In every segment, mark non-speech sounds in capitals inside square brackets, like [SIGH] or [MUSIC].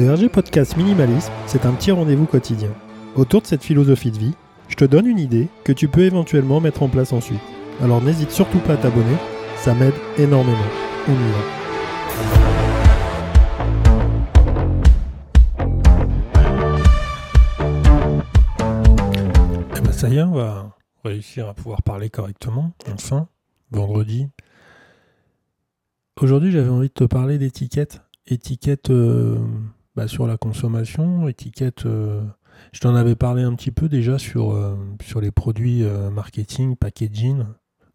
Le RG Podcast Minimalisme, c'est un petit rendez-vous quotidien. Autour de cette philosophie de vie, je te donne une idée que tu peux éventuellement mettre en place ensuite. Alors n'hésite surtout pas à t'abonner, ça m'aide énormément. On y va. Eh ben ça y est, on va réussir à pouvoir parler correctement, enfin, vendredi. Aujourd'hui, j'avais envie de te parler d'étiquette. Étiquette euh, bah, sur la consommation, étiquette... euh, je t'en avais parlé un petit peu déjà sur, euh, sur les produits euh, marketing, packaging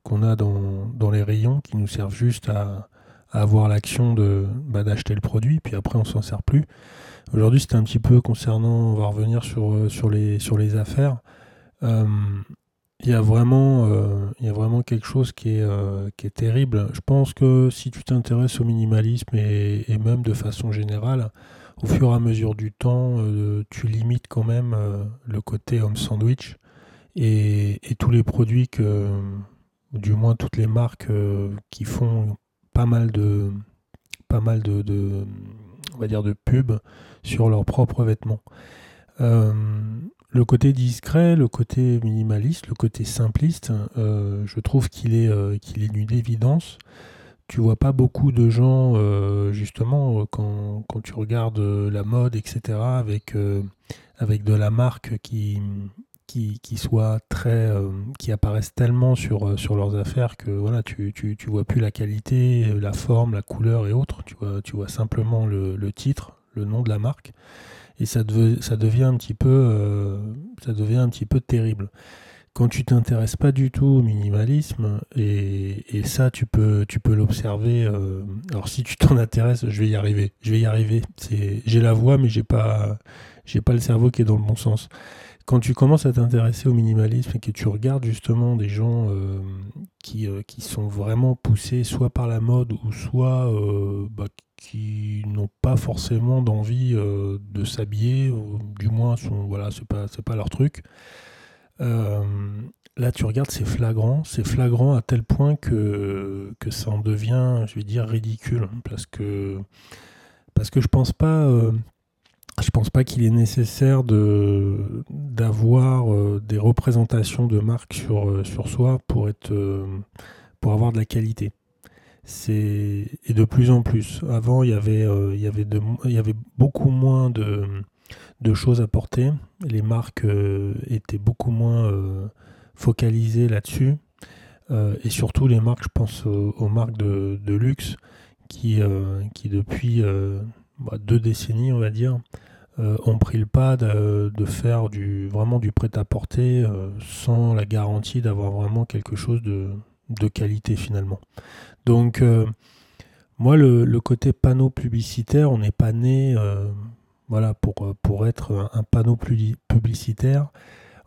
qu'on a dans, dans les rayons qui nous servent juste à, à avoir l'action de bah, d'acheter le produit, puis après on s'en sert plus. Aujourd'hui, c'était un petit peu concernant, on va revenir sur, sur, les, sur les affaires. Il y, a vraiment, y a vraiment quelque chose qui est, qui est terrible. Je pense que si tu t'intéresses au minimalisme et même de façon générale, au fur et à mesure du temps, euh, tu limites quand même euh, le côté homme sandwich et, tous les produits que, du moins toutes les marques euh, qui font pas mal de, pas mal de, on va dire de pubs sur leurs propres vêtements. Le côté discret, le côté minimaliste, le côté simpliste, je trouve qu'il est, qu'il est d'une évidence tu vois pas beaucoup de gens, euh, justement, euh, quand, quand tu regardes euh, la mode, etc., avec, avec de la marque qui, qui, qui soit très. qui apparaissent tellement sur, sur leurs affaires que voilà, tu, tu, tu vois plus la qualité, la forme, la couleur et autres. Tu vois, tu vois simplement le, le titre, le nom de la marque. Et ça, deve- ça devient un petit peu. ça devient un petit peu terrible quand tu t'intéresses pas du tout au minimalisme, et, ça tu peux, tu peux l'observer. euh, alors si tu [LAUGHS] t'en intéresses, je vais y arriver. Je vais y arriver. J'ai la voix, mais j'ai pas, pas le cerveau qui est dans le bon sens. Quand tu commences à t'intéresser au minimalisme et que tu regardes justement des gens euh, qui, euh, qui sont vraiment poussés soit par la mode ou soit bah, qui n'ont pas forcément d'envie de s'habiller, du moins sont, voilà, c'est pas, pas leur truc. Euh, là, tu regardes, c'est flagrant. C'est flagrant à tel point que, que ça en devient, je vais dire, ridicule. Parce que, parce que je pense pas. euh, je pense pas qu'il est nécessaire de d'avoir euh, des représentations de marques sur, sur soi pour être pour avoir de la qualité. C'est et de plus en plus. Avant, il y avait il y avait de, il y avait beaucoup moins de de choses à porter. Les marques euh, étaient beaucoup moins euh, focalisées là-dessus. Euh, et surtout les marques, je pense aux, marques de, luxe qui, depuis bah, deux décennies, on va dire, ont pris le pas de, faire du, vraiment du prêt-à-porter sans la garantie d'avoir vraiment quelque chose de, qualité finalement. Donc moi, le, le côté panneau publicitaire, on n'est pas né voilà, pour, euh, pour être un, panneau publi- publicitaire.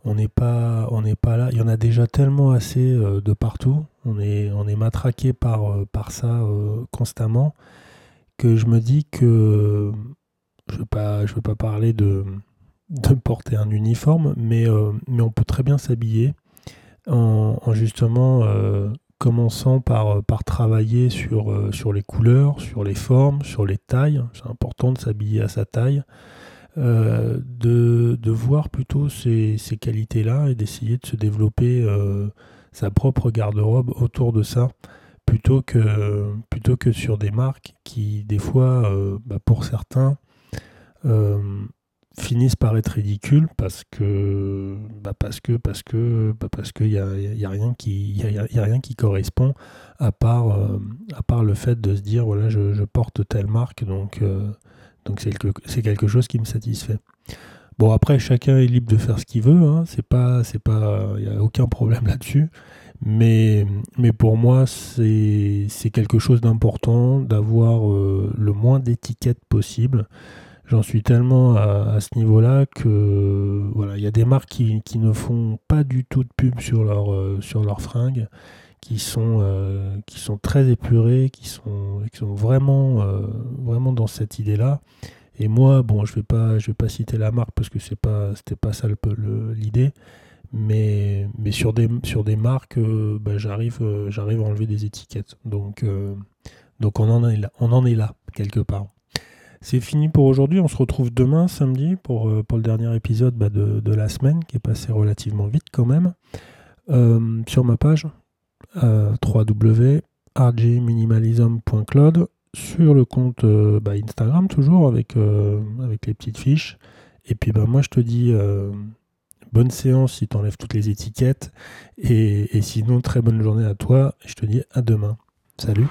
On n'est pas, là. Il y en a déjà tellement assez euh, de partout. On est, on matraqué par, euh, ça constamment que je me dis que je ne veux, pas- parler de, porter un uniforme, mais, on peut très bien s'habiller en, en justement commençant par, par travailler sur, euh, sur les couleurs, sur les formes, sur les tailles. C'est important de s'habiller à sa taille. Euh, de, voir plutôt ces, qualités-là et d'essayer de se développer euh, sa propre garde-robe autour de ça plutôt que, sur des marques qui, des fois, euh, bah, pour certains, euh, finissent par être ridicules parce que bah parce que parce que bah parce qu'il y a, y a rien qui y a, y a rien qui correspond à part euh, à part le fait de se dire voilà je, je porte telle marque donc euh, donc c'est quelque, c'est quelque chose qui me satisfait. Bon après chacun est libre de faire ce qu'il veut hein, c'est pas c'est pas il y a aucun problème là-dessus mais mais pour moi c'est c'est quelque chose d'important d'avoir euh, le moins d'étiquettes possible J'en suis tellement à, ce niveau-là que voilà, il y a des marques qui, qui ne font pas du tout de pub sur leur euh, sur leurs fringues, qui sont euh, qui sont très épurées, qui sont qui sont vraiment euh, vraiment dans cette idée-là. Et moi, bon, je vais pas je vais pas citer la marque parce que c'est pas c'était pas ça l'idée, mais mais sur des sur des marques, bah, j'arrive à enlever des étiquettes. Donc donc on en est là, on en est là quelque part. C'est fini pour aujourd'hui. On se retrouve demain, samedi, pour, euh, le dernier épisode bah, de, la semaine, qui est passé relativement vite quand même. Euh, sur ma page, euh, www.rgminimalism.cloud, sur le compte euh, bah, Instagram toujours, avec, les petites fiches. Et puis bah, moi, je te dis bonne séance si tu enlèves toutes les étiquettes. Et, et sinon, très bonne journée à toi. Je te dis à demain. Salut